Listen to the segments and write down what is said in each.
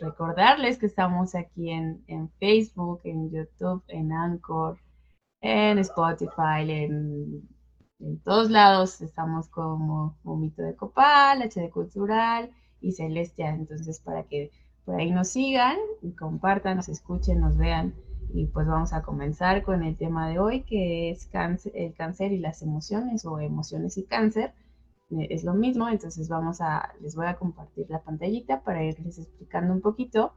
recordarles que estamos aquí en, Facebook, en YouTube, en Anchor, en Spotify, en, todos lados. Estamos como Momito de Copal, HD Cultural y Celestia. Entonces, para que por ahí nos sigan y compartan, nos escuchen, nos vean. Y pues vamos a comenzar con el tema de hoy, que es cáncer, el cáncer y las emociones o emociones y cáncer. Eh, es lo mismo, entonces vamos a, les voy a compartir la pantallita para irles explicando un poquito.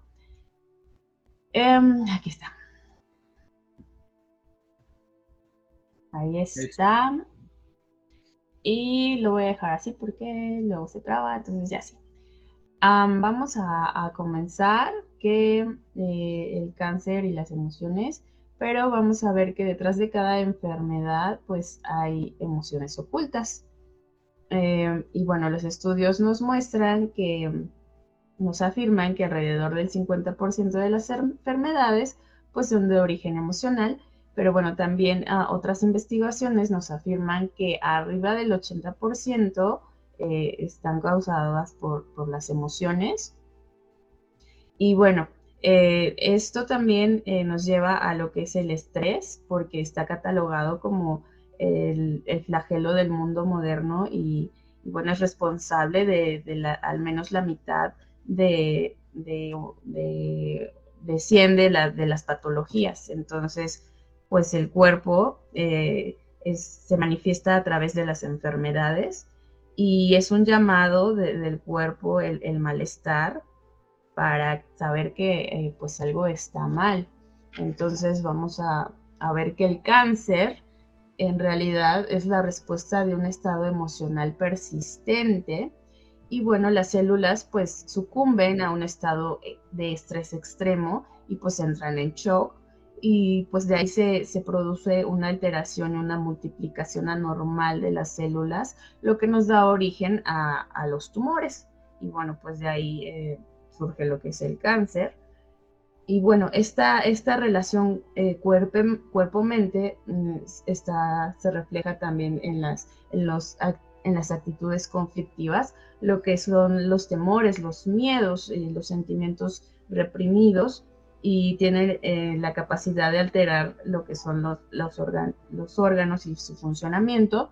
Em, aquí está. Ahí está. Y lo voy a dejar así porque luego se traba, entonces ya sí. vamos a, comenzar que eh, el cáncer y las emociones, pero vamos a ver que detrás de cada enfermedad pues hay emociones ocultas. Eh, y bueno, los estudios nos muestran que nos afirman que alrededor del 50% de las enfermedades pues son de origen emocional, pero bueno, también ah, otras investigaciones nos afirman que arriba del 80% eh, están causadas por, las emociones. Y bueno, eh, esto también nos lleva a lo que es el estrés, porque está catalogado como el, flagelo del mundo moderno y, bueno, es responsable de, al menos la mitad de, de, de, 100 de, las patologías. Entonces, pues el cuerpo eh, se manifiesta a través de las enfermedades y es un llamado del cuerpo el, malestar para saber que eh, pues algo está mal. Entonces vamos a, a ver que el cáncer en realidad es la respuesta de un estado emocional persistente y bueno, las células pues sucumben a un estado eh, de estrés extremo y pues entran en shock y pues de ahí se, produce una alteración y una multiplicación anormal de las células, lo que nos da origen a, los tumores. Y bueno, pues de ahí eh, surge lo que es el cáncer. Y bueno, esta, esta relación eh, cuerpo-mente mm, se refleja también en las, en, los, en las actitudes conflictivas, lo que son los temores, los miedos, y los sentimientos reprimidos y tiene eh, la capacidad de alterar lo que son los, los, los órganos y su funcionamiento.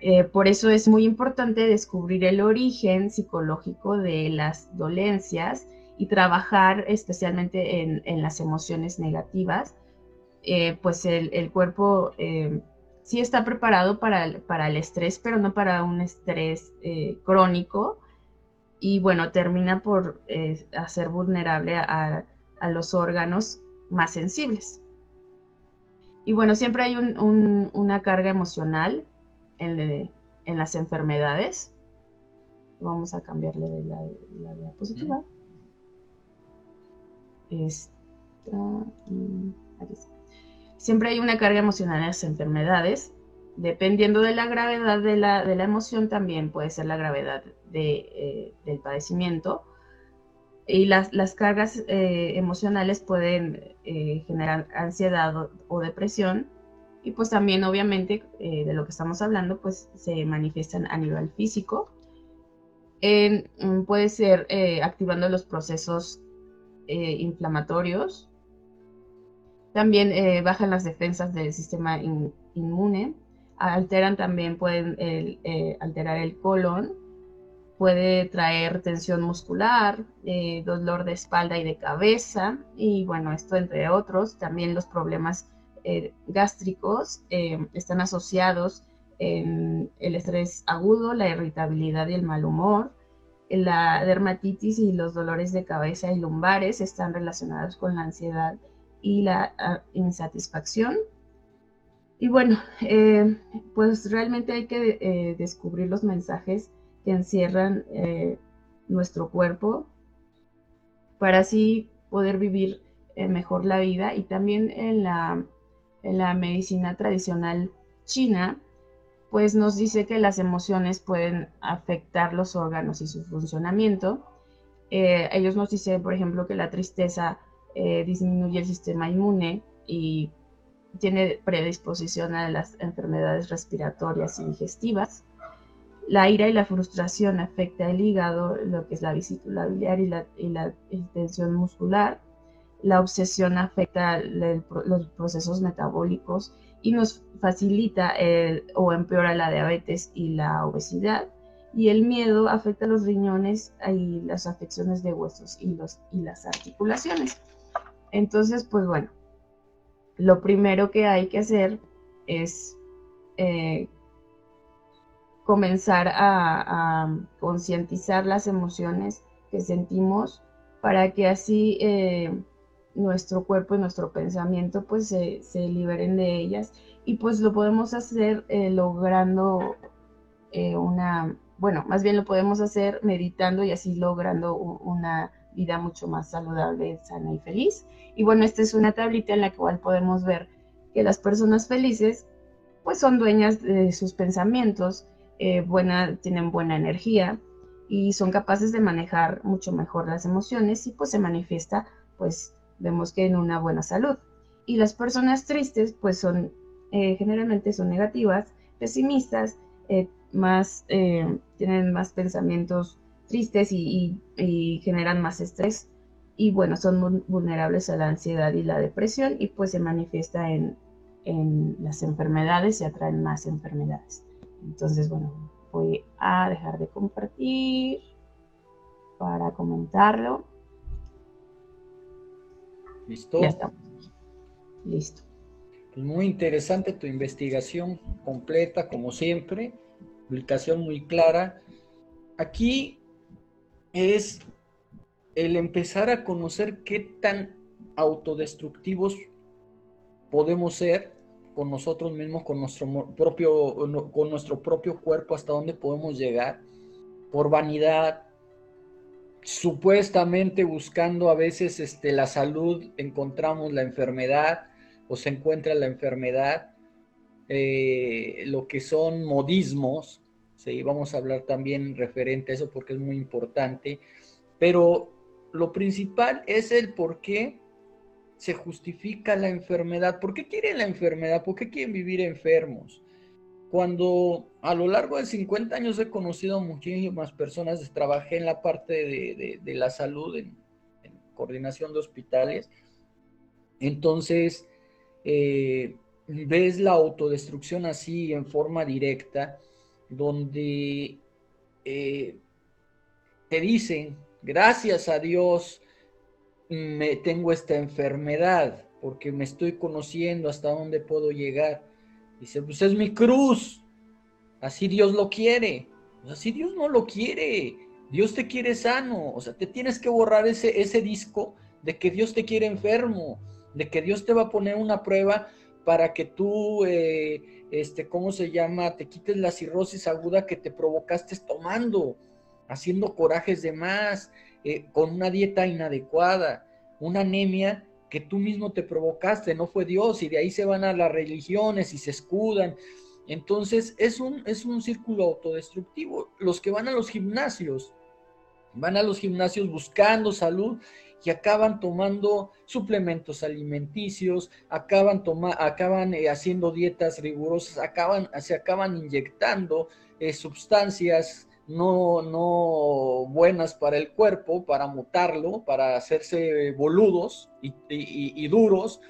Eh, por eso es muy importante descubrir el origen psicológico de las dolencias y trabajar especialmente en, las emociones negativas, eh, pues el, cuerpo eh, sí está preparado para el, para el, estrés, pero no para un estrés eh, crónico y bueno, termina por hacer vulnerable a, los órganos más sensibles. Y bueno, siempre hay una carga emocional en, las enfermedades. Vamos a cambiarle de la, diapositiva. Siempre hay una carga emocional en las enfermedades. Dependiendo de la gravedad de la, emoción, también puede ser la gravedad eh, del padecimiento. Y las, cargas eh, emocionales pueden eh, generar ansiedad o, depresión. Y pues también, obviamente, de lo que estamos hablando, pues se manifiestan a nivel físico. Mm, puede ser activando los procesos eh, inflamatorios. También eh, bajan las defensas del sistema inmune. Alteran también, pueden eh, alterar el colon. Puede traer tensión muscular, dolor de espalda y de cabeza. Y bueno, esto entre otros. También los problemas gástricos están asociados en el estrés agudo, la irritabilidad y el mal humor la dermatitis y los dolores de cabeza y lumbares están relacionados con la ansiedad y la ah, insatisfacción. Y bueno, eh, pues realmente hay que eh, descubrir los mensajes que encierran eh, nuestro cuerpo para así poder vivir mejor la vida y también en la, en la medicina tradicional china pues nos dice que las emociones pueden afectar los órganos y su funcionamiento. Eh, ellos nos dicen, por ejemplo, que la tristeza eh, disminuye el sistema inmune y tiene predisposición a las enfermedades respiratorias y digestivas. La ira y la frustración afecta el hígado, lo que es la vesícula biliar y la, tensión muscular. La obsesión afecta los procesos metabólicos y nos facilita o empeora la diabetes y la obesidad. Y el miedo afecta los riñones y las afecciones de huesos y, los, y las articulaciones. Entonces, pues bueno, lo primero que hay que hacer es eh, comenzar a, concientizar las emociones que sentimos para que así eh, nuestro cuerpo y nuestro pensamiento pues se, liberen de ellas y pues lo podemos hacer eh, logrando una, bueno, más bien lo podemos hacer meditando y así logrando una vida mucho más saludable, sana y feliz. Y bueno, esta es una tablita en la cual podemos ver que las personas felices pues son dueñas de sus pensamientos, eh, buena, tienen buena energía y son capaces de manejar mucho mejor las emociones y pues se manifiesta pues vemos que en una buena salud. Y las personas tristes pues son eh, generalmente son negativas, pesimistas, eh, más, tienen más pensamientos tristes y, generan más estrés y bueno, son vulnerables a la ansiedad y la depresión y pues se manifiesta en, en las enfermedades y atraen más enfermedades. Entonces, bueno, voy a dejar de compartir para comentarlo. ¿Listo? Ya estamos. Listo. Pues muy interesante tu investigación completa, como siempre. Publicación muy clara. Aquí es el empezar a conocer qué tan autodestructivos podemos ser con nosotros mismos, con nuestro propio, con nuestro propio cuerpo, hasta dónde podemos llegar, por vanidad, supuestamente buscando a veces este, la salud, encontramos la enfermedad o se encuentra la enfermedad, eh, lo que son modismos, Sí, vamos a hablar también referente a eso porque es muy importante. Pero lo principal es el por qué se justifica la enfermedad. ¿Por qué quieren la enfermedad? ¿Por qué quieren vivir enfermos? Cuando a lo largo de 50 años he conocido muchísimas personas, trabajé en la parte de, la salud, en, coordinación de hospitales, entonces eh, ves la autodestrucción así en forma directa donde eh, te dicen, gracias a Dios me tengo esta enfermedad, porque me estoy conociendo hasta dónde puedo llegar. Dice, pues es mi cruz, así Dios lo quiere, pues así Dios no lo quiere, Dios te quiere sano, o sea, te tienes que borrar ese, ese disco de que Dios te quiere enfermo, de que Dios te va a poner una prueba para que tú... Eh, este, ¿cómo se llama? Te quites la cirrosis aguda que te provocaste tomando, haciendo corajes de más, eh, con una dieta inadecuada, una anemia que tú mismo te provocaste, no fue Dios, y de ahí se van a las religiones y se escudan. Entonces es un, es un círculo autodestructivo. Los que van a los gimnasios, van a los gimnasios buscando salud y acaban tomando suplementos alimenticios, acaban, toma, acaban eh, haciendo dietas rigurosas, acaban, se acaban inyectando eh, sustancias no, no buenas para el cuerpo, para mutarlo, para hacerse boludos y, duros,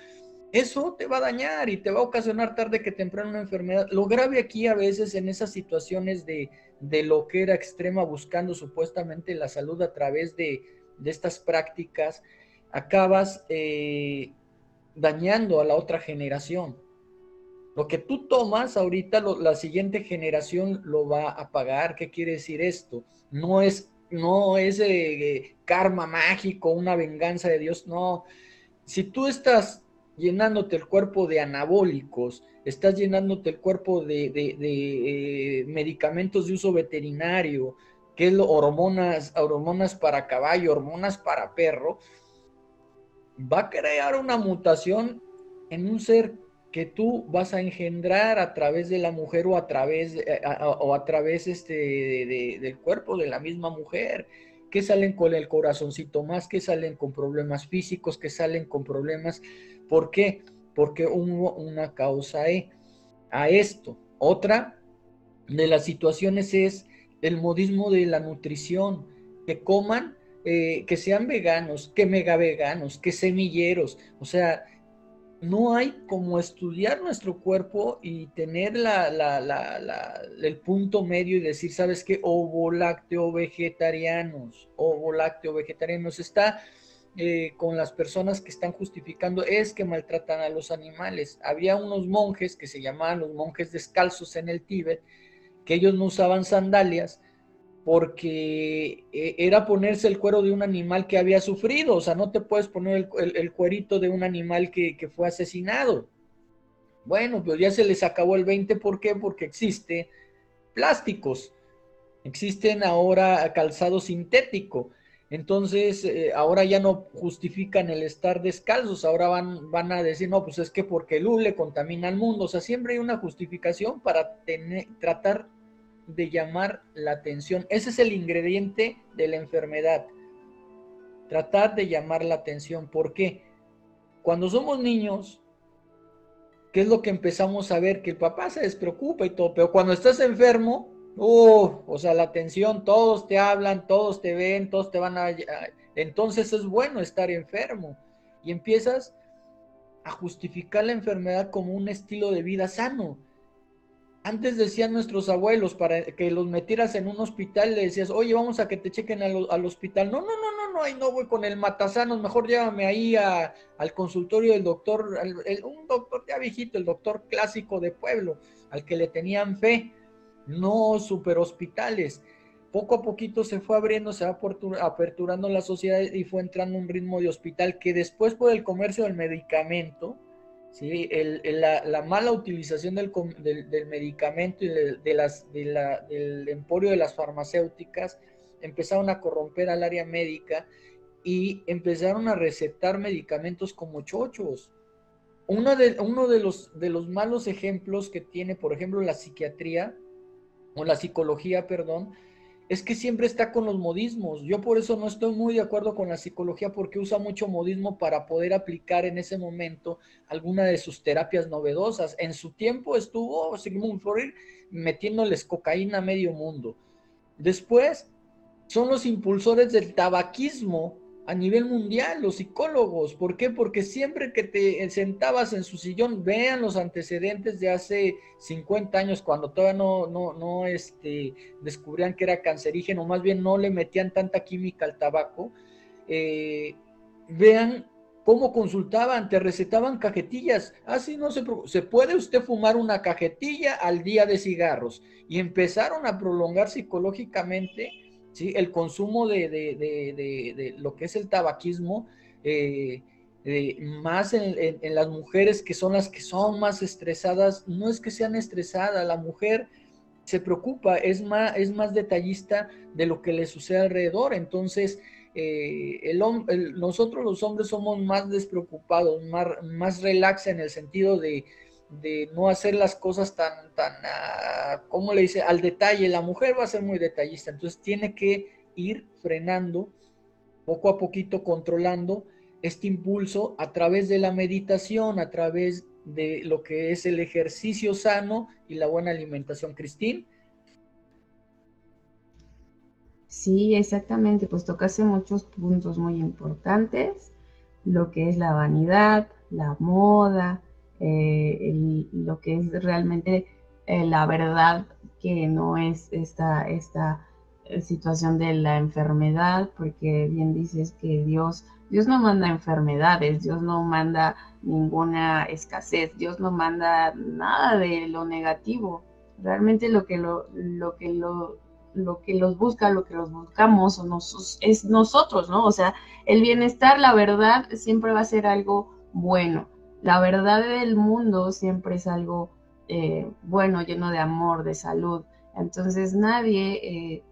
eso te va a dañar y te va a ocasionar tarde que temprano una enfermedad. Lo grave aquí a veces en esas situaciones de, de lo que era extrema buscando supuestamente la salud a través de, de estas prácticas, acabas eh, dañando a la otra generación. Lo que tú tomas ahorita, la siguiente generación lo va a pagar. ¿Qué quiere decir esto? No es, no es eh, karma mágico, una venganza de Dios, no. Si tú estás llenándote el cuerpo de anabólicos, estás llenándote el cuerpo de, eh, medicamentos de uso veterinario, que es hormonas, hormonas para caballo, hormonas para perro, va a crear una mutación en un ser que tú vas a engendrar a través de la mujer o a través, eh, o a través este, del cuerpo de la misma mujer, que salen con el corazoncito más, que salen con problemas físicos, que salen con problemas. ¿Por qué? Porque hubo una causa e, a esto. Otra de las situaciones es el modismo de la nutrición, que coman, eh, que sean veganos, que mega veganos, que semilleros, o sea, no hay como estudiar nuestro cuerpo y tener el punto medio y decir, ¿sabes qué? Ovo lácteo vegetarianos, ovo lácteo vegetarianos. Está eh, con las personas que están justificando, es que maltratan a los animales. Había unos monjes que se llamaban los monjes descalzos en el Tíbet, que ellos no usaban sandalias porque eh, era ponerse el cuero de un animal que había sufrido, o sea, no te puedes poner el, cuerito de un animal que, fue asesinado. Bueno, pues ya se les acabó el 20, ¿por qué? Porque existe plásticos, existen ahora calzado sintético, entonces eh, ahora ya no justifican el estar descalzos, ahora van, van a decir, no, pues es que porque el hule contamina al mundo, o sea, siempre hay una justificación para tener, tratar de llamar la atención. Ese es el ingrediente de la enfermedad. Tratar de llamar la atención. ¿Por qué? Cuando somos niños, ¿qué es lo que empezamos a ver? Que el papá se despreocupa y todo, pero cuando estás enfermo, uh, o sea, la atención, todos te hablan, todos te ven, todos te van a... Entonces es bueno estar enfermo. Y empiezas a justificar la enfermedad como un estilo de vida sano. Antes decían nuestros abuelos, para que los metieras en un hospital, le decías, oye, vamos a que te chequen al, hospital. No, no, no, no, no, ahí no voy con el matasanos, mejor llévame ahí al consultorio del doctor, un doctor ya viejito, el doctor clásico de pueblo, al que le tenían fe, no super hospitales. Poco a poquito se fue abriendo, se va aperturando la sociedad y fue entrando un ritmo de hospital que después por el comercio del medicamento, ¿sí? la, mala utilización del, medicamento y de, las, del emporio de las farmacéuticas empezaron a corromper al área médica y empezaron a recetar medicamentos como chochos. Uno de, uno de, los, de los malos ejemplos que tiene, por ejemplo, la psiquiatría, o la psicología, perdón, es que siempre está con los modismos. Yo por eso no estoy muy de acuerdo con la psicología porque usa mucho modismo para poder aplicar en ese momento alguna de sus terapias novedosas. En su tiempo estuvo Sigmund Freud metiéndoles cocaína a medio mundo. Después son los impulsores del tabaquismo a nivel mundial, los psicólogos. ¿Por qué? Porque siempre que te sentabas en su sillón, vean los antecedentes de hace 50 años, cuando todavía no, no, no este, descubrían que era cancerígeno, más bien no le metían tanta química al tabaco. Eh, vean cómo consultaban, te recetaban cajetillas. Así ah, no se, se puede usted fumar una cajetilla al día de cigarros. Y empezaron a prolongar psicológicamente El consumo de, lo que es el tabaquismo, eh, más en, las mujeres que son las que son más estresadas, no es que sean estresadas, la mujer se preocupa, es más, es más detallista de lo que le sucede alrededor, entonces eh, el, nosotros los hombres somos más despreocupados, más, más relax en el sentido de, de no hacer las cosas tan, tan, uh, ¿cómo le dice? Al detalle. La mujer va a ser muy detallista, entonces tiene que ir frenando, poco a poquito controlando este impulso a través de la meditación, a través de lo que es el ejercicio sano y la buena alimentación. Cristín. Sí, exactamente, pues tocaste muchos puntos muy importantes, lo que es la vanidad, la moda, eh, lo que es realmente eh, la verdad que no es esta, esta eh, situación de la enfermedad, porque bien dices que Dios, Dios no manda enfermedades, Dios no manda ninguna escasez, Dios no manda nada de lo negativo. Realmente lo que lo, lo que lo, lo que los busca, lo que los buscamos es nosotros, ¿no? O sea, el bienestar, la verdad, siempre va a ser algo bueno la verdad del mundo siempre es algo eh, bueno, lleno de amor, de salud. Entonces nadie, eh,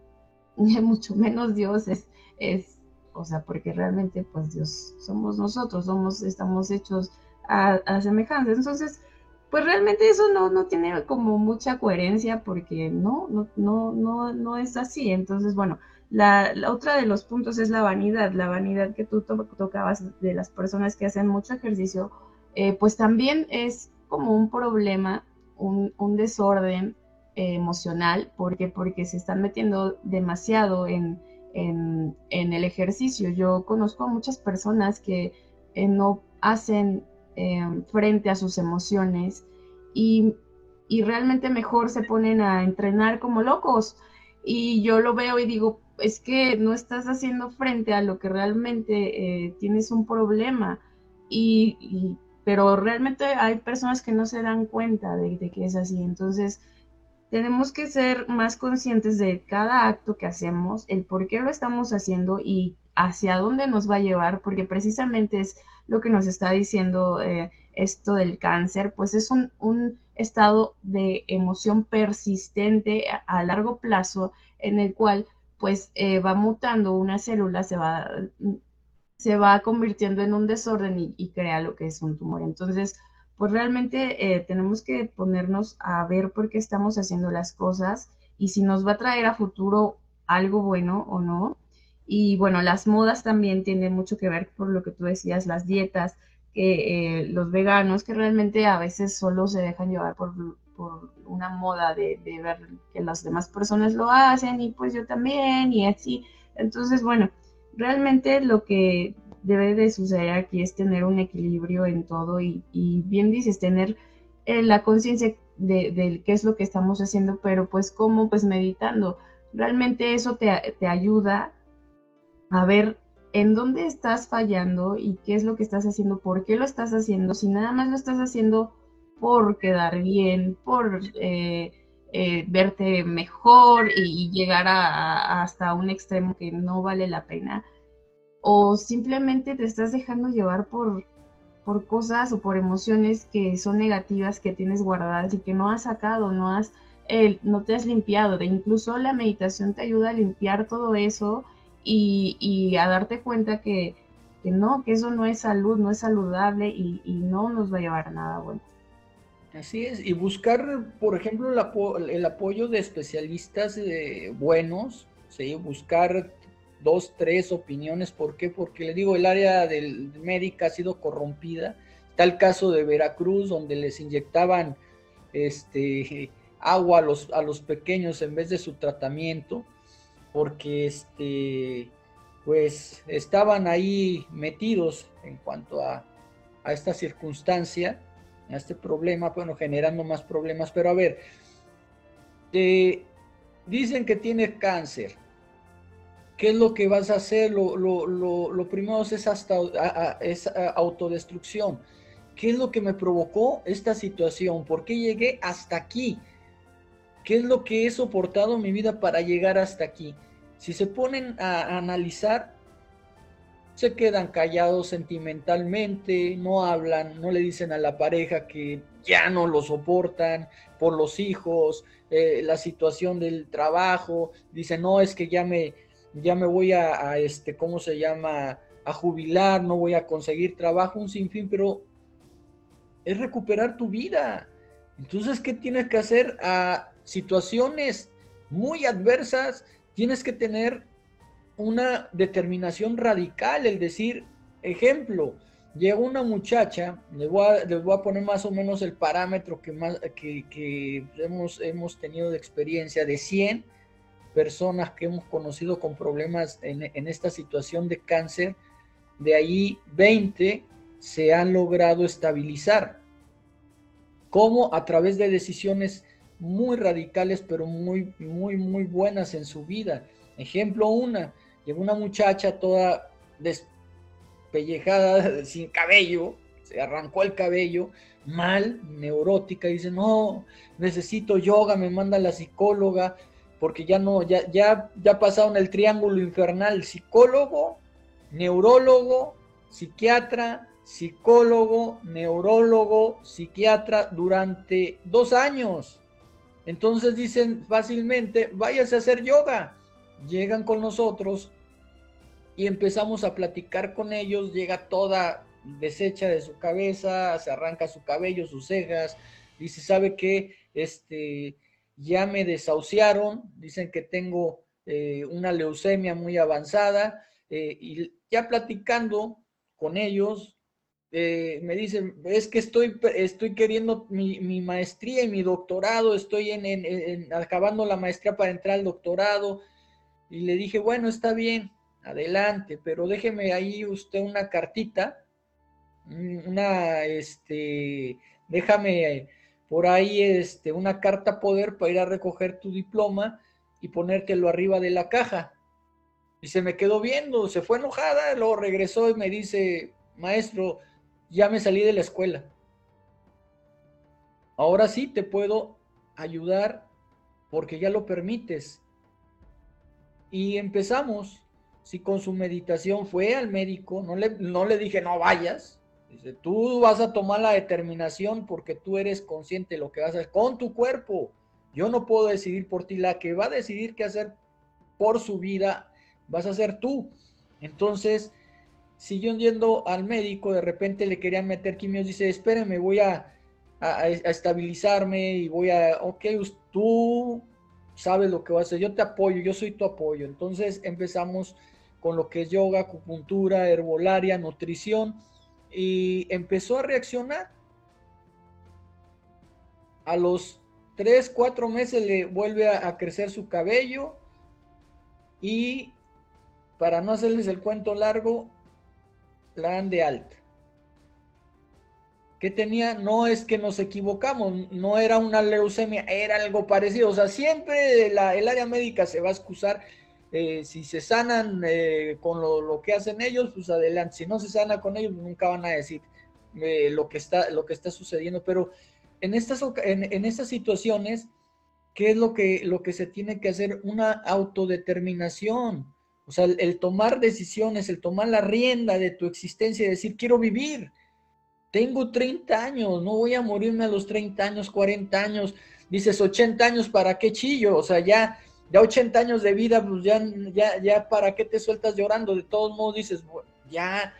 mucho menos Dios, es, o sea, porque realmente pues Dios somos nosotros, somos, estamos hechos a, semejanza. Entonces, pues realmente eso no, no tiene como mucha coherencia porque no, no, no, no, no es así. Entonces, bueno, la, otra de los puntos es la vanidad, la vanidad que tú tocabas de las personas que hacen mucho ejercicio eh, pues también es como un problema, un, desorden emocional, porque porque se están metiendo demasiado en, en, el ejercicio. Yo conozco a muchas personas que eh, no hacen frente a sus emociones y, y, realmente mejor se ponen a entrenar como locos. Y yo lo veo y digo, es que no estás haciendo frente a lo que realmente eh, tienes un problema. Y, pero realmente hay personas que no se dan cuenta de, que es así. Entonces, tenemos que ser más conscientes de cada acto que hacemos, el por qué lo estamos haciendo y hacia dónde nos va a llevar, porque precisamente es lo que nos está diciendo eh, esto del cáncer, pues es un, estado de emoción persistente a, largo plazo en el cual pues eh, va mutando una célula, se va, se va convirtiendo en un desorden y, crea lo que es un tumor. Entonces, pues realmente eh, tenemos que ponernos a ver por qué estamos haciendo las cosas y si nos va a traer a futuro algo bueno o no. Y bueno, las modas también tienen mucho que ver por lo que tú decías, las dietas, que eh, los veganos que realmente a veces solo se dejan llevar por, una moda de, de, ver que las demás personas lo hacen y pues yo también y así. Entonces, bueno, realmente lo que debe de suceder aquí es tener un equilibrio en todo y, bien dices, tener eh, la conciencia de, qué es lo que estamos haciendo, pero pues como pues meditando. Realmente eso te, te ayuda a ver en dónde estás fallando y qué es lo que estás haciendo, por qué lo estás haciendo, si nada más lo estás haciendo por quedar bien, por eh, eh, verte mejor y, llegar a, hasta un extremo que no vale la pena o simplemente te estás dejando llevar por, por cosas o por emociones que son negativas que tienes guardadas y que no has sacado, no has eh, no te has limpiado. De incluso la meditación te ayuda a limpiar todo eso y, a darte cuenta que, no, que eso no es salud, no es saludable y, no nos va a llevar a nada bueno. Así es, y buscar, por ejemplo, el, apoyo de especialistas eh, buenos, ¿sí? buscar dos, tres opiniones. ¿Por qué? Porque le digo, el área del médica ha sido corrompida. Está el caso de Veracruz, donde les inyectaban este, agua a los, a los pequeños en vez de su tratamiento, porque este, pues estaban ahí metidos en cuanto a, a esta circunstancia, a este problema, bueno, generando más problemas. Pero a ver, dicen que tiene cáncer ¿Qué es lo que vas a hacer? Lo, primero es, hasta, es autodestrucción. ¿Qué es lo que me provocó esta situación? ¿Por qué llegué hasta aquí? ¿Qué es lo que he soportado en mi vida para llegar hasta aquí? Si se ponen a analizar, se quedan callados sentimentalmente, no hablan, no le dicen a la pareja que ya no lo soportan por los hijos, eh, la situación del trabajo, dicen, no, es que ya me, ya me voy a, este, ¿cómo se llama? A jubilar, no voy a conseguir trabajo, un sinfín, pero es recuperar tu vida. Entonces, ¿qué tienes que hacer? A situaciones muy adversas, tienes que tener una determinación radical, el decir, ejemplo, llega una muchacha, les voy, a, les voy a, poner más o menos el parámetro que, más, que, hemos, hemos tenido de experiencia, de 100, personas que hemos conocido con problemas en, esta situación de cáncer, de ahí 20 se han logrado estabilizar. ¿Cómo? A través de decisiones muy radicales, pero muy, muy, muy buenas en su vida. Ejemplo una, llegó una muchacha toda despellejada, sin cabello, se arrancó el cabello, mal, neurótica, dice, no, necesito yoga, me manda la psicóloga, porque ya no, ya, ya, ya pasaron el triángulo infernal, psicólogo, neurólogo, psiquiatra, psicólogo, neurólogo, psiquiatra durante dos años. Entonces dicen fácilmente, váyase a hacer yoga. Llegan con nosotros y empezamos a platicar con ellos, llega toda deshecha de su cabeza, se arranca su cabello, sus cejas, dice, ¿sabe qué? Este, ya me desahuciaron, dicen que tengo eh, una leucemia muy avanzada eh, y ya platicando con ellos, eh, me dice, es que estoy, estoy queriendo mi, maestría y mi doctorado, estoy en, acabando la maestría para entrar al doctorado. Y le dije, bueno, está bien, adelante, pero déjeme ahí usted una cartita, una, este, déjame por ahí, este, una carta poder para ir a recoger tu diploma y ponértelo arriba de la caja. Y se me quedó viendo, se fue enojada, luego regresó y me dice, maestro, ya me salí de la escuela. Ahora sí te puedo ayudar porque ya lo permites. Y empezamos. Si con su meditación fue al médico, no le, no le dije no vayas. Dice, tú vas a tomar la determinación porque tú eres consciente de lo que vas a hacer con tu cuerpo. Yo no puedo decidir por ti. La que va a decidir qué hacer por su vida vas a ser tú. Entonces, si yo yendo al médico, de repente le querían meter quimios, dice, espérame, voy a, a, estabilizarme y voy a, ok, tú sabes lo que vas a hacer, yo te apoyo, yo soy tu apoyo. Entonces empezamos con lo que es yoga, acupuntura, herbolaria, nutrición, y empezó a reaccionar. A los 3, 4 meses le vuelve a crecer su cabello y para no hacerles el cuento largo, la dan de alta. ¿Qué tenía? No es que nos equivocamos, no era una leucemia, era algo parecido. O sea, siempre el área médica se va a excusar. Eh, si se sanan eh, con lo, que hacen ellos, pues adelante. Si no se sana con ellos, nunca van a decir eh, lo, que está, lo que está sucediendo. Pero en estas, en, estas situaciones, ¿qué es lo que, lo que se tiene que hacer? Una autodeterminación o sea, el, tomar decisiones, el tomar la rienda de tu existencia y decir, quiero vivir. Tengo 30 años, no voy a morirme a los 30 años, 40 años. Dices 80 años, ¿para qué chillo? O sea, ya, ya 80 años de vida, pues ya, ya, ya, ¿para qué te sueltas llorando? De todos modos dices, ya,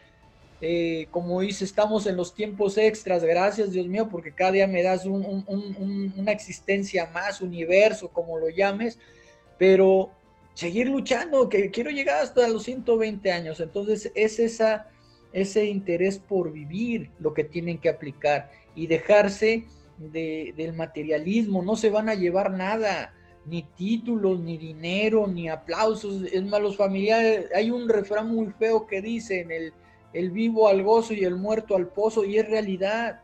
eh, como dice, estamos en los tiempos extras, gracias Dios mío, porque cada día me das una existencia más, universo, como lo llames, pero seguir luchando, que quiero llegar hasta los 120 años. Entonces es ese interés por vivir lo que tienen que aplicar y dejarse del materialismo. No se van a llevar nada, ni títulos, ni dinero, ni aplausos. Es más, los familiares, hay un refrán muy feo que dice en el, el vivo al gozo y el muerto al pozo, y es realidad.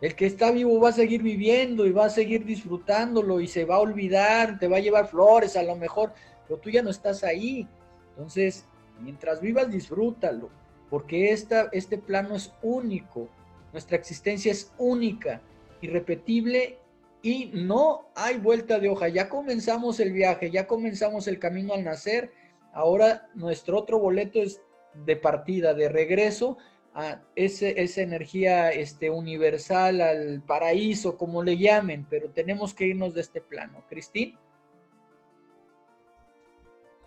El que está vivo va a seguir viviendo y va a seguir disfrutándolo y se va a olvidar, te va a llevar flores a lo mejor, pero tú ya no estás ahí. Entonces, mientras vivas, disfrútalo, porque esta, este plano es único, nuestra existencia es única, irrepetible y no hay vuelta de hoja. Ya comenzamos el viaje, ya comenzamos el camino al nacer, ahora nuestro otro boleto es de partida, de regreso a esa energía este, universal, al paraíso, como le llamen, pero tenemos que irnos de este plano. Cristín.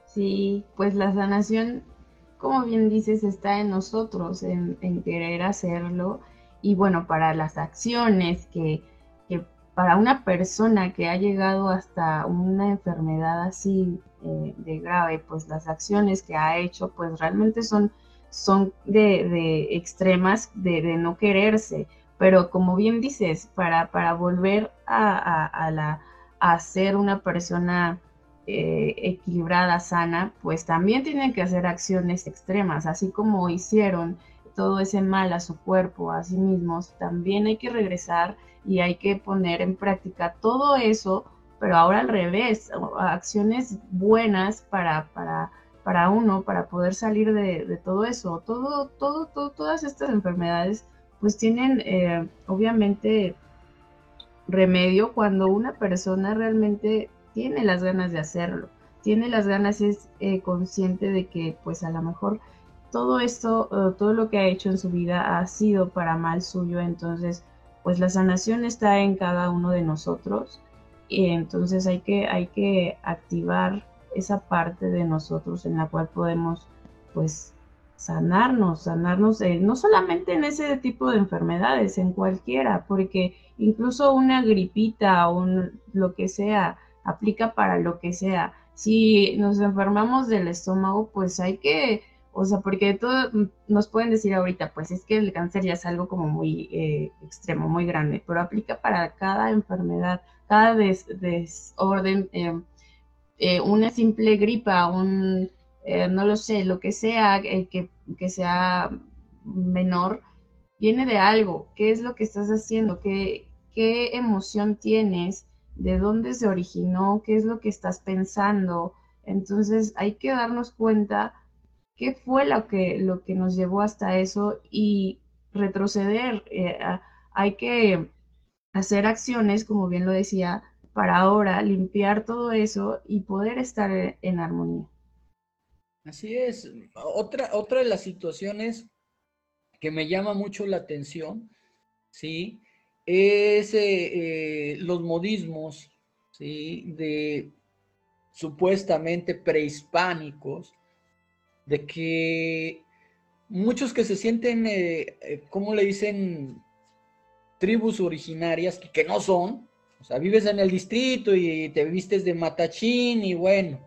Sí, pues la sanación, como bien dices, está en nosotros, en, querer hacerlo. Y bueno, para las acciones que, para una persona que ha llegado hasta una enfermedad así eh, de grave, pues las acciones que ha hecho, pues realmente son, son de, extremas de, no quererse. Pero como bien dices, para, para volver a, a ser una persona eh, equilibrada, sana, pues también tienen que hacer acciones extremas, así como hicieron todo ese mal a su cuerpo, a sí mismos, también hay que regresar y hay que poner en práctica todo eso, pero ahora al revés, acciones buenas para, para, para uno, para poder salir de, todo eso. Todo, todo, todas estas enfermedades pues tienen eh, obviamente remedio cuando una persona realmente tiene las ganas de hacerlo, tiene las ganas, es eh, consciente de que pues a lo mejor todo esto, eh, todo lo que ha hecho en su vida ha sido para mal suyo, entonces pues la sanación está en cada uno de nosotros y entonces hay que, hay que activar esa parte de nosotros en la cual podemos pues sanarnos, sanarnos eh, no solamente en ese tipo de enfermedades, en cualquiera, porque incluso una gripita o un, lo que sea, aplica para lo que sea. Si nos enfermamos del estómago, pues hay que O sea, porque todo nos pueden decir ahorita, pues es que el cáncer ya es algo como muy eh, extremo, muy grande, pero aplica para cada enfermedad, cada desorden, em, eh, una simple gripa, un, eh, no lo sé, lo que sea que, que, sea menor, viene de algo. ¿Qué es lo que estás haciendo? ¿Qué, ¿Qué emoción tienes? ¿De dónde se originó? ¿Qué es lo que estás pensando? Entonces hay que darnos cuenta qué fue lo que, lo que nos llevó hasta eso y retroceder. Eh, hay que hacer acciones, como bien lo decía, para ahora limpiar todo eso y poder estar en armonía. Así es. Otra, otra de las situaciones que me llama mucho la atención, ¿sí? Es eh, eh, los modismos, ¿sí? De supuestamente prehispánicos, de que muchos que se sienten, eh, eh, ¿cómo le dicen? Tribus originarias, que, no son, o sea, vives en el distrito y te vistes de matachín y bueno,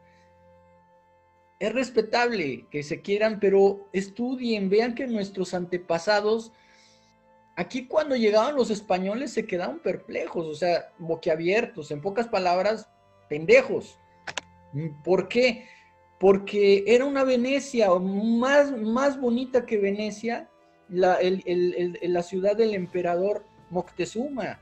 es respetable que se quieran, pero estudien, vean que nuestros antepasados, aquí cuando llegaban los españoles se quedaban perplejos, o sea, boquiabiertos, en pocas palabras, pendejos. ¿Por qué? Porque era una Venecia más, más bonita que Venecia, la, la ciudad del emperador Moctezuma.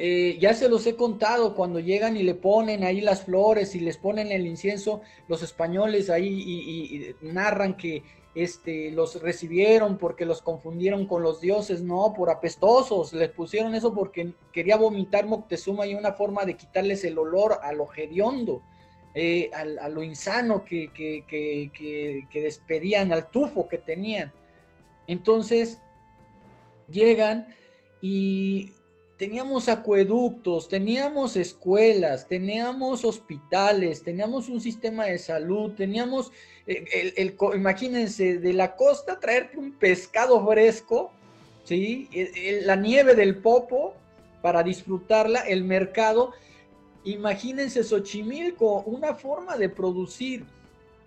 Eh, ya se los he contado, cuando llegan y le ponen ahí las flores y les ponen el incienso, los españoles ahí y, narran que este, los recibieron porque los confundieron con los dioses, no, por apestosos, les pusieron eso porque quería vomitar Moctezuma y una forma de quitarles el olor a lo. Eh, a, lo insano que, que, despedían, al tufo que tenían. Entonces, llegan y teníamos acueductos, teníamos escuelas, teníamos hospitales, teníamos un sistema de salud, teníamos, eh, el, imagínense, de la costa traerte un pescado fresco, ¿sí? la nieve del popo para disfrutarla, el mercado, Imagínense Xochimilco, una forma de producir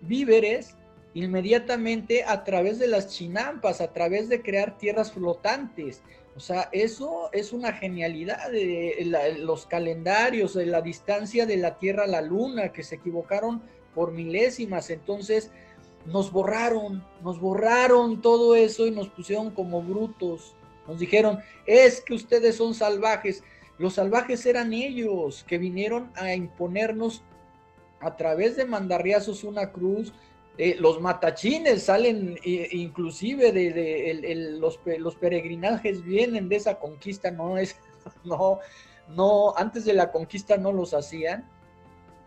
víveres inmediatamente a través de las chinampas, a través de crear tierras flotantes. O sea, eso es una genialidad de los calendarios, de la distancia de la Tierra a la Luna, que se equivocaron por milésimas. Entonces, nos borraron, nos borraron todo eso y nos pusieron como brutos. Nos dijeron, es que ustedes son salvajes. Los salvajes eran ellos que vinieron a imponernos a través de mandarriazos una cruz. Eh, los matachines salen eh, inclusive de, los, peregrinajes vienen de esa conquista, no es, no, no, antes de la conquista no los hacían.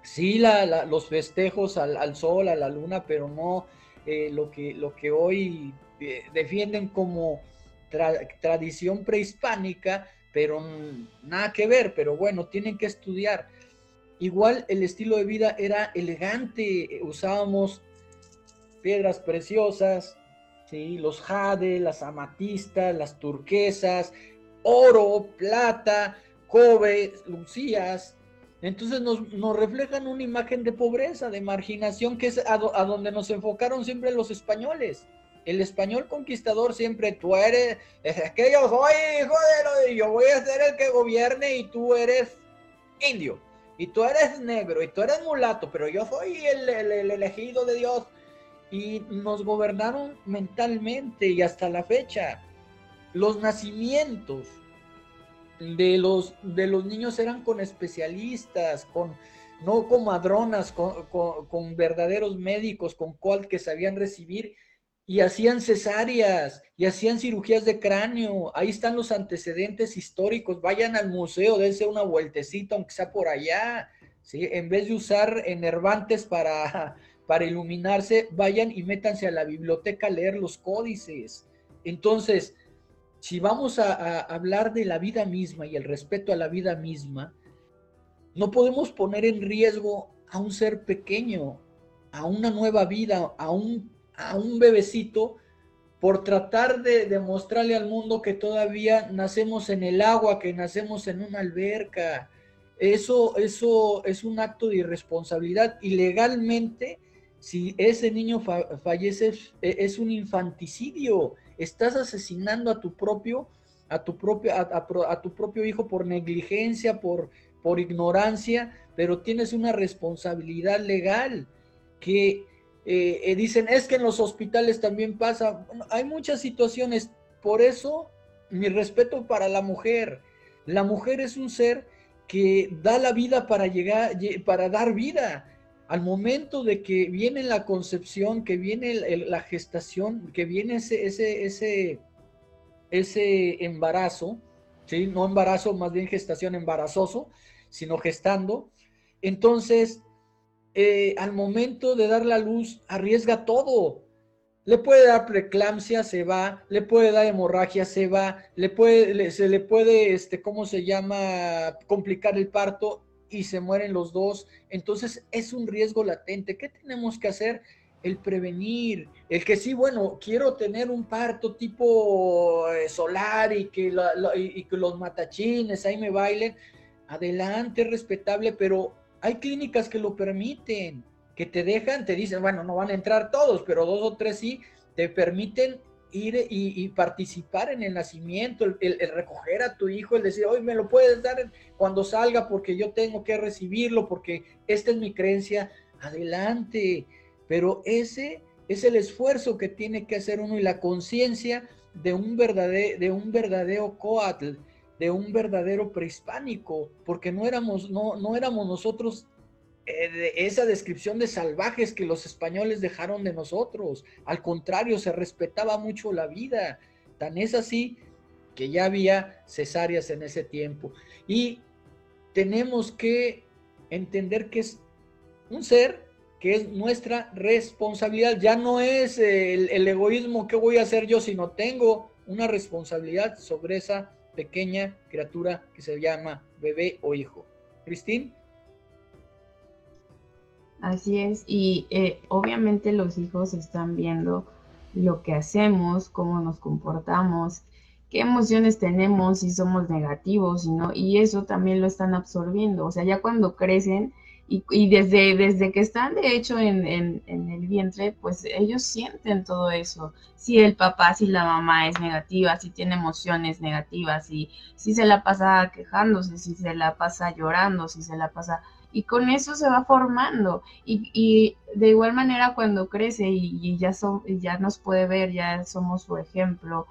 Sí, la, los festejos al, sol, a la luna, pero no eh, lo, que, lo que hoy defienden como tradición prehispánica, pero nada que ver, pero bueno, tienen que estudiar. Igual el estilo de vida era elegante, usábamos piedras preciosas, ¿sí? los jade, las amatistas, las turquesas, oro, plata, cobre, lucías. Entonces nos, reflejan una imagen de pobreza, de marginación, que es a donde nos enfocaron siempre los españoles el español conquistador siempre, tú eres, es que yo soy hijo de lo yo voy a ser el que gobierne y tú eres indio, y tú eres negro, y tú eres mulato, pero yo soy el, elegido de Dios. Y nos gobernaron mentalmente y hasta la fecha. Los nacimientos de los, de los niños eran con especialistas, con, no con madronas, con, con verdaderos médicos, con cual que sabían recibir y hacían cesáreas y hacían cirugías de cráneo. Ahí están los antecedentes históricos. Vayan al museo, dense una vueltecita, aunque sea por allá. ¿sí? En vez de usar enervantes para, para iluminarse, vayan y métanse a la biblioteca a leer los códices. Entonces, si vamos a, a hablar de la vida misma y el respeto a la vida misma, no podemos poner en riesgo a un ser pequeño, a una nueva vida, a un a un bebecito por tratar de demostrarle al mundo que todavía nacemos en el agua, que nacemos en una alberca. Eso, eso es un acto de irresponsabilidad y legalmente si ese niño fallece e, es un infanticidio, estás asesinando a tu propio a tu propio a, tu propio hijo por negligencia, por por ignorancia, pero tienes una responsabilidad legal que eh, eh, dicen es que en los hospitales también pasa. hay muchas situaciones, por eso mi respeto para la mujer. La mujer es un ser que da la vida para llegar, para dar vida. Al momento de que viene la concepción, que viene la gestación, que viene ese, ese, ese, ese embarazo, ¿sí? no embarazo, más bien gestación embarazoso, sino gestando, entonces eh, al momento de dar la luz arriesga todo, le puede dar preeclampsia, se va, le puede dar hemorragia, se va, le puede, se le puede, este, ¿cómo se llama? Complicar el parto y se mueren los dos. Entonces es un riesgo latente. ¿Qué tenemos que hacer? El prevenir, el que sí, bueno, quiero tener un parto tipo eh, solar y que, y que los matachines ahí me bailen. Adelante, respetable, pero hay clínicas que lo permiten que te dejan, te dicen, bueno, no van a entrar todos, pero dos o tres sí, te permiten ir y, participar en el nacimiento, el, recoger a tu hijo, el decir, hoy me lo puedes dar cuando salga porque yo tengo que recibirlo, porque esta es mi creencia, adelante. Pero ese es el esfuerzo que tiene que hacer uno y la conciencia de un verdadero, de un verdadero coatl, de un verdadero prehispánico, porque no éramos, no, no éramos nosotros eh, esa descripción de salvajes que los españoles dejaron de nosotros. Al contrario, se respetaba mucho la vida. Tan es así que ya había cesáreas en ese tiempo. Y tenemos que entender que es un ser que es nuestra responsabilidad. Ya no es el, el egoísmo que voy a hacer yo, sino tengo una responsabilidad sobre esa pequeña criatura que se llama bebé o hijo. Cristín. Así es, y eh, obviamente los hijos están viendo lo que hacemos, cómo nos comportamos, qué emociones tenemos, si somos negativos, y no, y eso también lo están absorbiendo. O sea, ya cuando crecen y, desde, desde que están de hecho en, en, el vientre, pues ellos sienten todo eso. Si el papá, si la mamá es negativa, si tiene emociones negativas, si, si se la pasa quejándose, si se la pasa llorando, si se la pasa y con eso se va formando. Y, de igual manera cuando crece y, ya, ya nos puede ver, ya somos su ejemplo,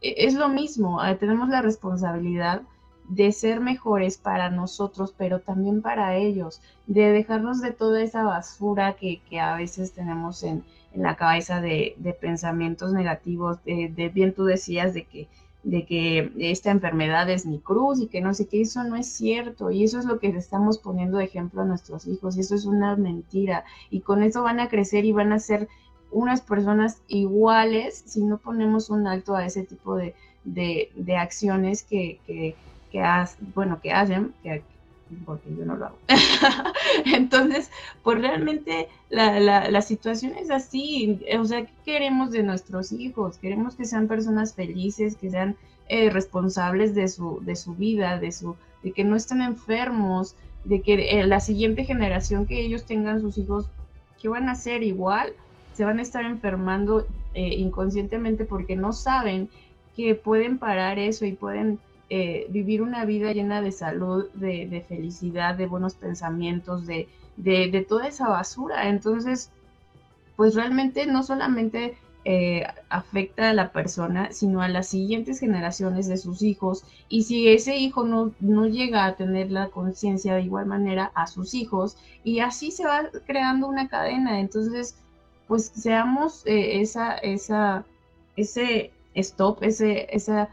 e, es lo mismo, eh, tenemos la responsabilidad de ser mejores para nosotros, pero también para ellos, de dejarnos de toda esa basura que, a veces tenemos en, la cabeza de, pensamientos negativos, de, de, bien tú decías de que de que esta enfermedad es mi cruz y que no sé qué, eso no es cierto y eso es lo que estamos poniendo de ejemplo a nuestros hijos y eso es una mentira y con eso van a crecer y van a ser unas personas iguales si no ponemos un alto a ese tipo de, acciones que, que, bueno, que hacen, que, porque yo no lo hago. Entonces, pues realmente la, la, situación es así, o sea, ¿qué queremos de nuestros hijos? Queremos que sean personas felices, que sean eh, responsables de su, de su vida, de, su, de que no estén enfermos, de que eh, la siguiente generación que ellos tengan sus hijos, que van a ser igual, se van a estar enfermando eh, inconscientemente porque no saben que pueden parar eso y pueden eh, vivir una vida llena de salud, de, felicidad, de buenos pensamientos, de, toda esa basura. Entonces, pues realmente no solamente eh, afecta a la persona, sino a las siguientes generaciones de sus hijos. Y si ese hijo no, llega a tener la conciencia de igual manera a sus hijos, y así se va creando una cadena. Entonces, pues seamos eh, ese stop, ese, esa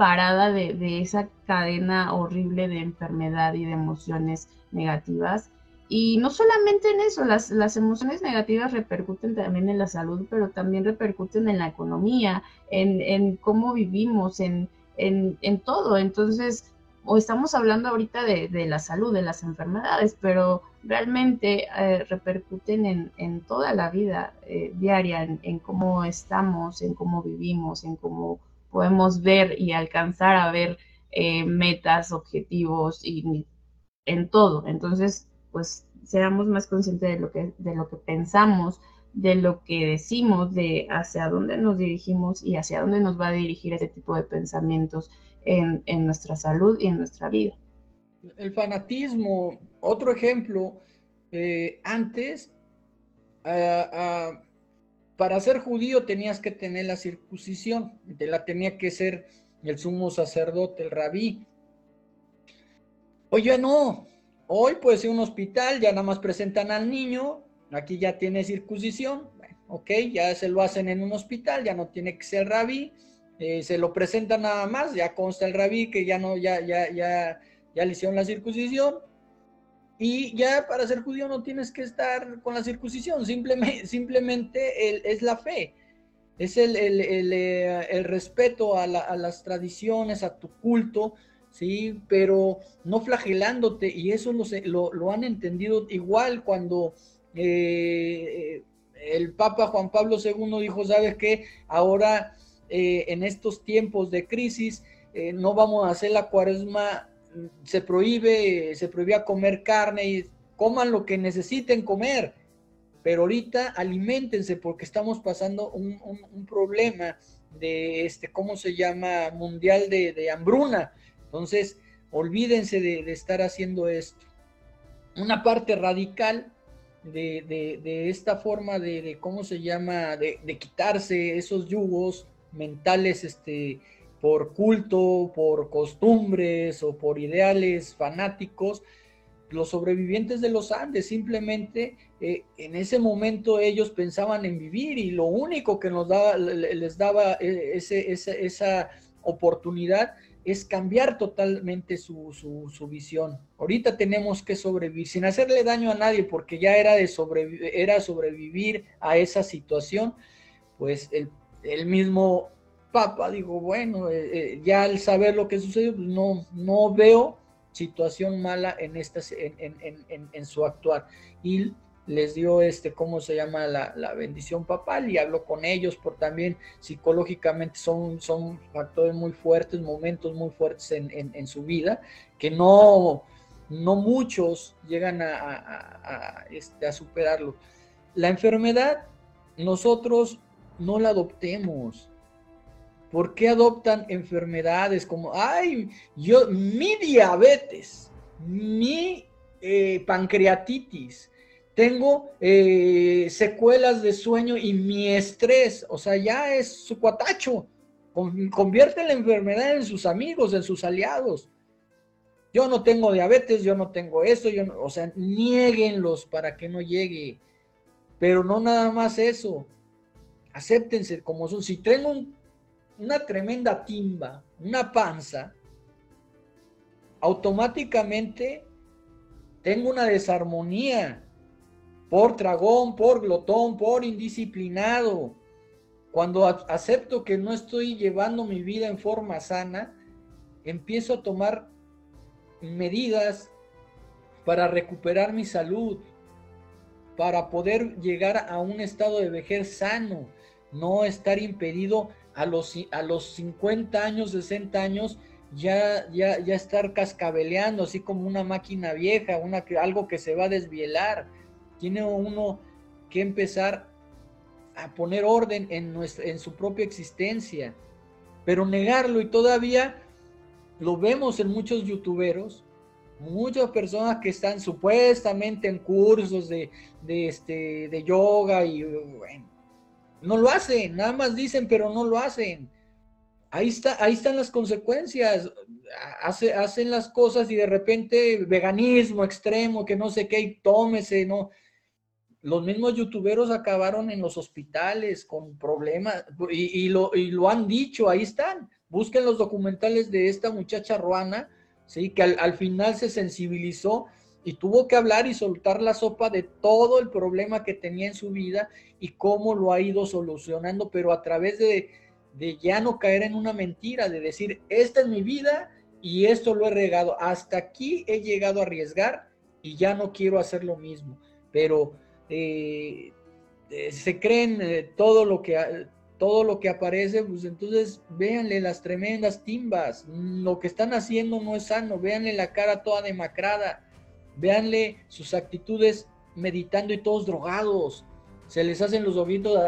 parada de, esa cadena horrible de enfermedad y de emociones negativas. Y no solamente en eso, las, las, emociones negativas repercuten también en la salud, pero también repercuten en la economía, en, cómo vivimos, en, en, todo. Entonces, o estamos hablando ahorita de, la salud, de las enfermedades, pero realmente eh, repercuten en, toda la vida eh, diaria, en, cómo estamos, en cómo vivimos, en cómo podemos ver y alcanzar a ver eh, metas, objetivos y en todo. Entonces, pues seamos más conscientes de lo que, de lo que pensamos, de lo que decimos, de hacia dónde nos dirigimos y hacia dónde nos va a dirigir ese tipo de pensamientos en, nuestra salud y en nuestra vida. El fanatismo, otro ejemplo, eh, antes, para ser judío tenías que tener la circuncisión, te la tenía que ser el sumo sacerdote, el rabí. Hoy ya no, hoy puede ser un hospital, ya nada más presentan al niño, aquí ya tiene circuncisión, ok, ya se lo hacen en un hospital, ya no tiene que ser rabí, eh, se lo presentan nada más, ya consta el rabí que ya no, ya, ya, ya, ya le hicieron la circuncisión, y ya para ser judío no tienes que estar con la circuncisión, simplemente, simplemente es la fe, es el, eh, respeto a, las tradiciones, a tu culto, ¿sí? Pero no flagelándote, y eso lo, lo han entendido igual cuando eh, el Papa Juan Pablo II dijo, ¿sabes qué? Ahora eh, en estos tiempos de crisis eh, no vamos a hacer la cuaresma, se prohíbe, se prohibía comer carne y coman lo que necesiten comer, pero ahorita alimentense porque estamos pasando un, problema de este, ¿cómo se llama? Mundial de, hambruna. Entonces, olvídense de, de estar haciendo esto. Una parte radical de, esta forma de, ¿cómo se llama?, de, quitarse esos yugos mentales este, por culto, por costumbres o por ideales fanáticos, los sobrevivientes de los Andes simplemente eh, en ese momento ellos pensaban en vivir y lo único que nos daba, les daba eh, esa oportunidad es cambiar totalmente su, visión. Ahorita tenemos que sobrevivir sin hacerle daño a nadie porque ya era, de era sobrevivir a esa situación, pues el, mismo Papa dijo, bueno, eh, eh, ya al saber lo que sucedió, pues no, no veo situación mala en, esta, en, su actuar. Y les dio este, ¿cómo se llama? La, bendición papal y habló con ellos por también psicológicamente son, son factores muy fuertes, momentos muy fuertes en, su vida, que no, no muchos llegan a, este, a superarlo. La enfermedad, nosotros no la adoptemos. ¿Por qué adoptan enfermedades como, ay, yo, mi diabetes, mi eh, pancreatitis, tengo eh, secuelas de sueño y mi estrés, o sea, ya es su cuatacho. Convierte la enfermedad en sus amigos, en sus aliados. Yo no tengo diabetes, yo no tengo eso, yo o sea, nieguenlos para que no llegue. Pero no nada más eso. Acéptense como son. Si tengo una tremenda timba, una panza, automáticamente tengo una desarmonía por dragón, por glotón, por indisciplinado. Cuando acepto que no estoy llevando mi vida en forma sana, empiezo a tomar medidas para recuperar mi salud, para poder llegar a un estado de vejez sano, no estar impedido a los, a los 50 años, 60 años, ya, ya, ya estar cascabeleando, así como una máquina vieja, una, algo que se va a desvielar. Tiene uno que empezar a poner orden en, nuestra, en su propia existencia, pero negarlo y todavía lo vemos en muchos youtuberos, muchas personas que están supuestamente en cursos de, este, de yoga y bueno, no lo hacen, nada más dicen, pero no lo hacen. Ahí, está, ahí están las consecuencias. Hace, hacen las cosas y de repente veganismo extremo, que no sé qué, tómese, no los mismos youtuberos acabaron en los hospitales con problemas y, lo, lo, han dicho, ahí están. Busquen los documentales de esta muchacha ruana, ¿sí? que al, final se sensibilizó y tuvo que hablar y soltar la sopa de todo el problema que tenía en su vida y cómo lo ha ido solucionando, pero a través de, de ya no caer en una mentira, de decir, esta es mi vida y esto lo he regado. Hasta aquí he llegado a arriesgar y ya no quiero hacer lo mismo. Pero eh, eh, se creen eh, todo lo que todo lo que aparece, pues entonces véanle las tremendas timbas, lo que están haciendo no es sano, véanle la cara toda demacrada, véanle sus actitudes meditando y todos drogados, se les hacen los ojitos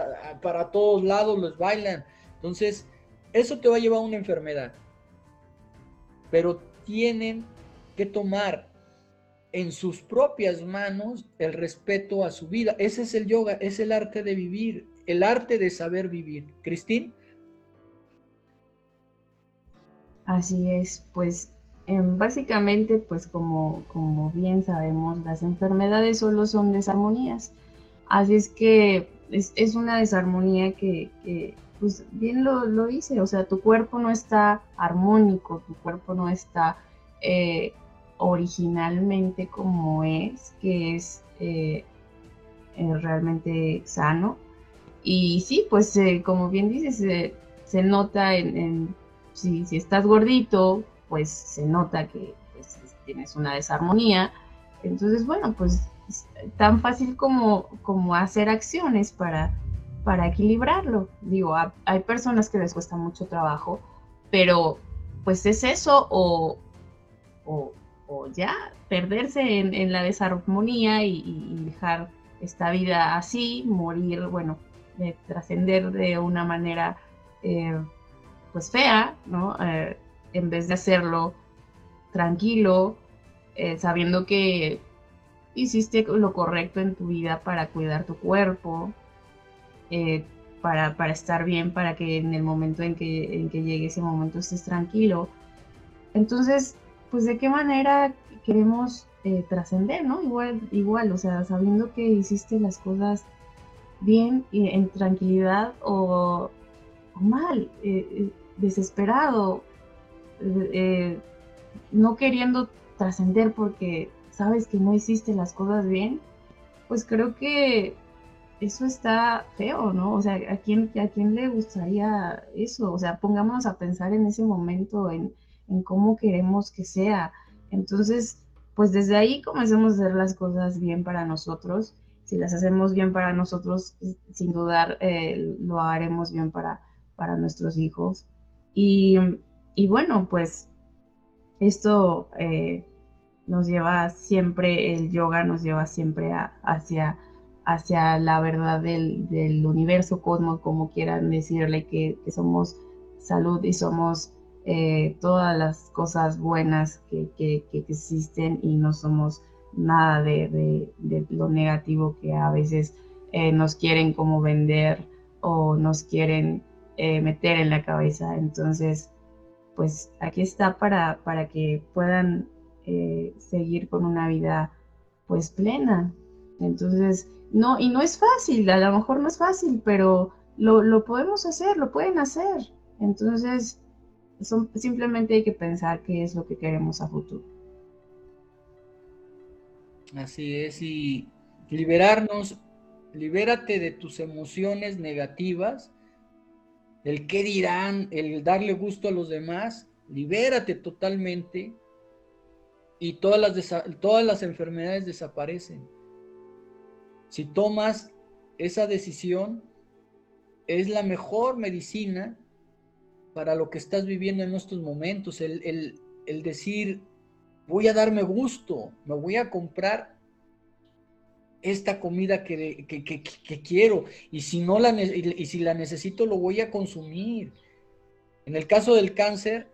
para todos lados, los bailan. Entonces, eso te va a llevar a una enfermedad. Pero tienen que tomar en sus propias manos el respeto a su vida. Ese es el yoga, es el arte de vivir, el arte de saber vivir. Cristín. Así es, pues básicamente, pues como, como bien sabemos, las enfermedades solo son desarmonías. Así es que es, una desarmonía que, pues bien lo, lo, hice, o sea, tu cuerpo no está armónico, tu cuerpo no está eh, originalmente como es, que es eh, eh, realmente sano. Y sí, pues como bien dices, se nota en, si, estás gordito, pues se nota que pues, tienes una desarmonía. Entonces, bueno, pues tan fácil como, como hacer acciones para, para equilibrarlo. Digo, hay personas que les cuesta mucho trabajo, pero pues es eso o, o, ya perderse en, la desarmonía y, dejar esta vida así, morir, bueno, trascender de una manera eh, pues fea, ¿no? Eh, en vez de hacerlo tranquilo, eh, sabiendo que hiciste lo correcto en tu vida para cuidar tu cuerpo, para, para, estar bien, para que en el momento en que, en que llegue ese momento estés tranquilo. Entonces, pues de qué manera queremos eh, trascender, ¿no? Igual, igual, o sea, sabiendo que hiciste las cosas bien y en tranquilidad o, mal, eh, eh, no queriendo trascender porque sabes que no hiciste las cosas bien, pues creo que eso está feo, ¿no? O sea, ¿a quién, ¿a quién le gustaría eso? O sea, pongámonos a pensar en ese momento, en, en cómo queremos que sea. Entonces, pues desde ahí comencemos a hacer las cosas bien para nosotros. Si las hacemos bien para nosotros, sin dudar, eh, lo haremos bien para, para nuestros hijos. Y, bueno, pues esto eh, nos lleva siempre, el yoga nos lleva siempre hacia, hacia la verdad del, universo, cosmos, como quieran decirle, que, que somos salud y somos eh, todas las cosas buenas que, existen y no somos nada de, lo negativo que a veces eh, nos quieren como vender o nos quieren meter en la cabeza. Entonces, pues aquí está para, para que puedan seguir con una vida pues plena. Entonces, no, y no es fácil, a lo mejor no es fácil, pero lo, lo podemos hacer, lo pueden hacer. Entonces, simplemente hay que pensar qué es lo que queremos a futuro. Así es, y liberarnos, libérate de tus emociones negativas, el qué dirán, el darle gusto a los demás, libérate totalmente y todas las, todas las enfermedades desaparecen. Si tomas esa decisión, es la mejor medicina para lo que estás viviendo en estos momentos, el, decir, voy a darme gusto, me voy a comprar esta comida que, quiero y si, no la, y si la necesito lo voy a consumir. En el caso del cáncer,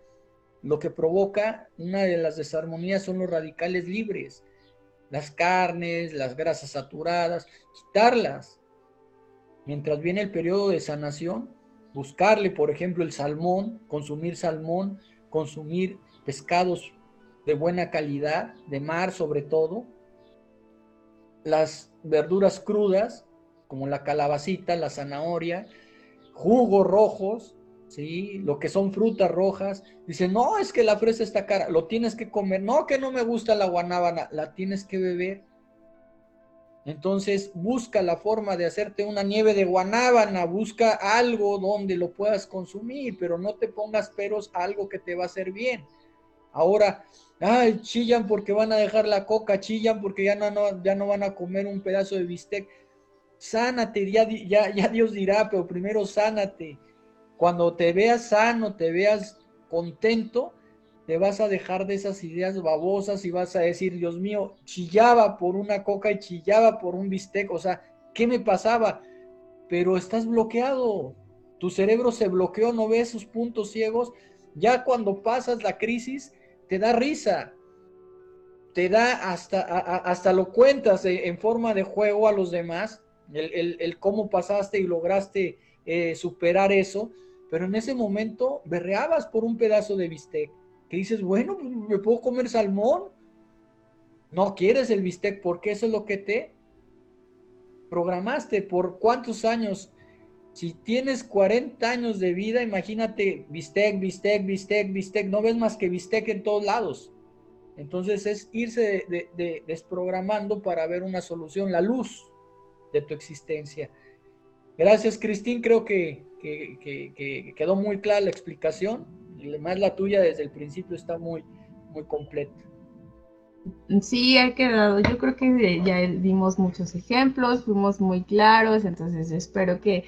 lo que provoca una de las desarmonías son los radicales libres, las carnes, las grasas saturadas, quitarlas. Mientras viene el periodo de sanación, buscarle, por ejemplo, el salmón, consumir salmón, consumir pescados de buena calidad, de mar sobre todo, las verduras crudas, como la calabacita, la zanahoria, jugos rojos, ¿sí? Lo que son frutas rojas. Dice, no, es que la fresa está cara, lo tienes que comer. No, que no me gusta la guanábana, la tienes que beber. Entonces busca la forma de hacerte una nieve de guanábana, busca algo donde lo puedas consumir, pero no te pongas peros a algo que te va a hacer bien. Ahora, ay, chillan porque van a dejar la coca, chillan porque ya no, ya no van a comer un pedazo de bistec. Sánate, ya, ya, ya Dios dirá, pero primero sánate. Cuando te veas sano, te veas contento, te vas a dejar de esas ideas babosas y vas a decir, Dios mío, chillaba por una coca y chillaba por un bistec, o sea, ¿qué me pasaba? Pero estás bloqueado, tu cerebro se bloqueó, no ves sus puntos ciegos, ya cuando pasas la crisis, te da risa, te da hasta, hasta lo cuentas en forma de juego a los demás, el, cómo pasaste y lograste eh, superar eso, pero en ese momento berreabas por un pedazo de bistec que dices, bueno, pues me puedo comer salmón. No quieres el bistec porque eso es lo que te programaste. ¿Por cuántos años? Si tienes 40 años de vida, imagínate bistec, bistec, bistec, bistec. No ves más que bistec en todos lados. Entonces es irse desprogramando para ver una solución, la luz de tu existencia. Gracias, Cristín. Creo que, que quedó muy clara la explicación más la tuya desde el principio está muy, muy completa. Sí, ha quedado. Yo creo que ya dimos muchos ejemplos, fuimos muy claros, entonces espero que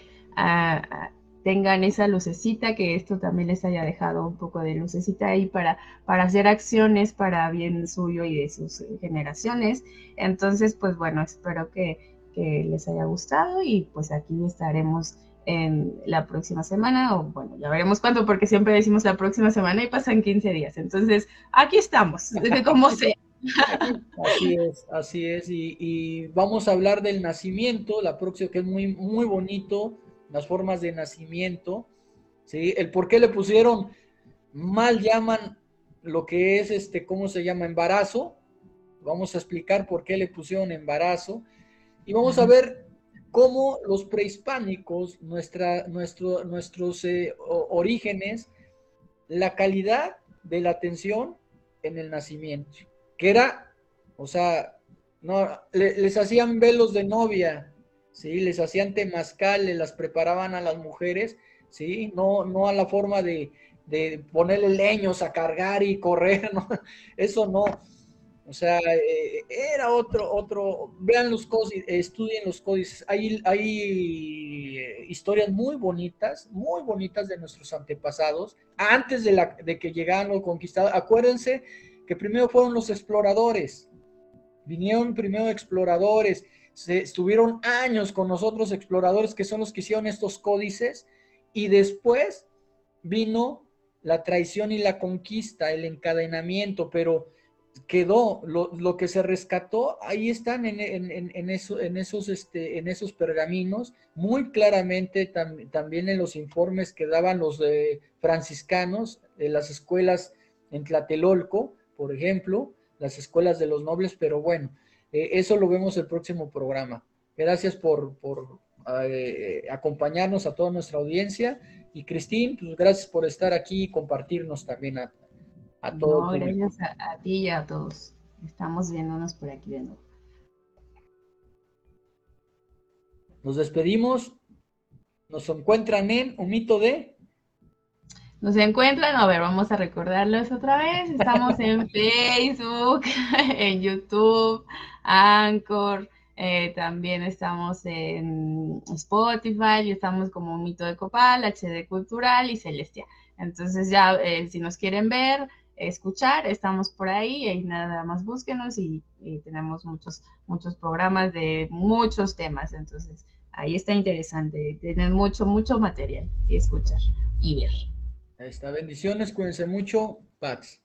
tengan esa lucecita, que esto también les haya dejado un poco de lucecita ahí para, para hacer acciones para bien suyo y de sus generaciones. Entonces, pues bueno, espero que, que les haya gustado y pues aquí estaremos en la próxima semana, o bueno, ya veremos cuándo, porque siempre decimos la próxima semana y pasan 15 días. Entonces, aquí estamos, desde como sea. Así es, así es. Y, vamos a hablar del nacimiento, la próxima, que es muy, muy bonito, las formas de nacimiento, ¿sí? El por qué le pusieron, mal llaman lo que es, este, ¿cómo se llama? Embarazo. Vamos a explicar por qué le pusieron embarazo. Y vamos a ver cómo los prehispánicos, nuestra, nuestro, nuestros eh, orígenes, la calidad de la atención en el nacimiento, que era, o sea, no, les hacían velos de novia, ¿sí? Les hacían temazcal, les las preparaban a las mujeres, ¿sí? No, no a la forma de, de ponerle leños a cargar y correr, ¿no? Eso no. O sea, eh, era otro, otro, vean los códices, estudien los códices. Hay, hay eh, historias muy bonitas, muy bonitas de nuestros antepasados, antes de, la, de que llegaran los conquistadores. Acuérdense que primero fueron los exploradores, vinieron primero exploradores, se, estuvieron años con nosotros exploradores que son los que hicieron estos códices y después vino la traición y la conquista, el encadenamiento, pero quedó, lo, que se rescató, ahí están en, en, eso, en, esos, este, en esos pergaminos, muy claramente también en los informes que daban los franciscanos, de las escuelas en Tlatelolco, por ejemplo, las escuelas de los nobles, pero bueno, eh, eso lo vemos el próximo programa. Gracias por, por eh, acompañarnos a toda nuestra audiencia. Y Cristín, pues gracias por estar aquí y compartirnos también a, a todos. No, gracias a, ti y a todos. Estamos viéndonos por aquí de nuevo. Nos despedimos. Nos encuentran en un mito de. Nos encuentran, a ver, vamos a recordarlos otra vez. Estamos en Facebook, en YouTube, Anchor, eh, también estamos en Spotify, y estamos como mito de Copal, HD Cultural y Celestia. Entonces ya, eh, si nos quieren ver, escuchar, estamos por ahí y nada más búsquenos y, tenemos muchos, muchos programas de muchos temas, entonces ahí está interesante, tener mucho, mucho material y escuchar y ver. Ahí está, bendiciones, cuídense mucho, Pax.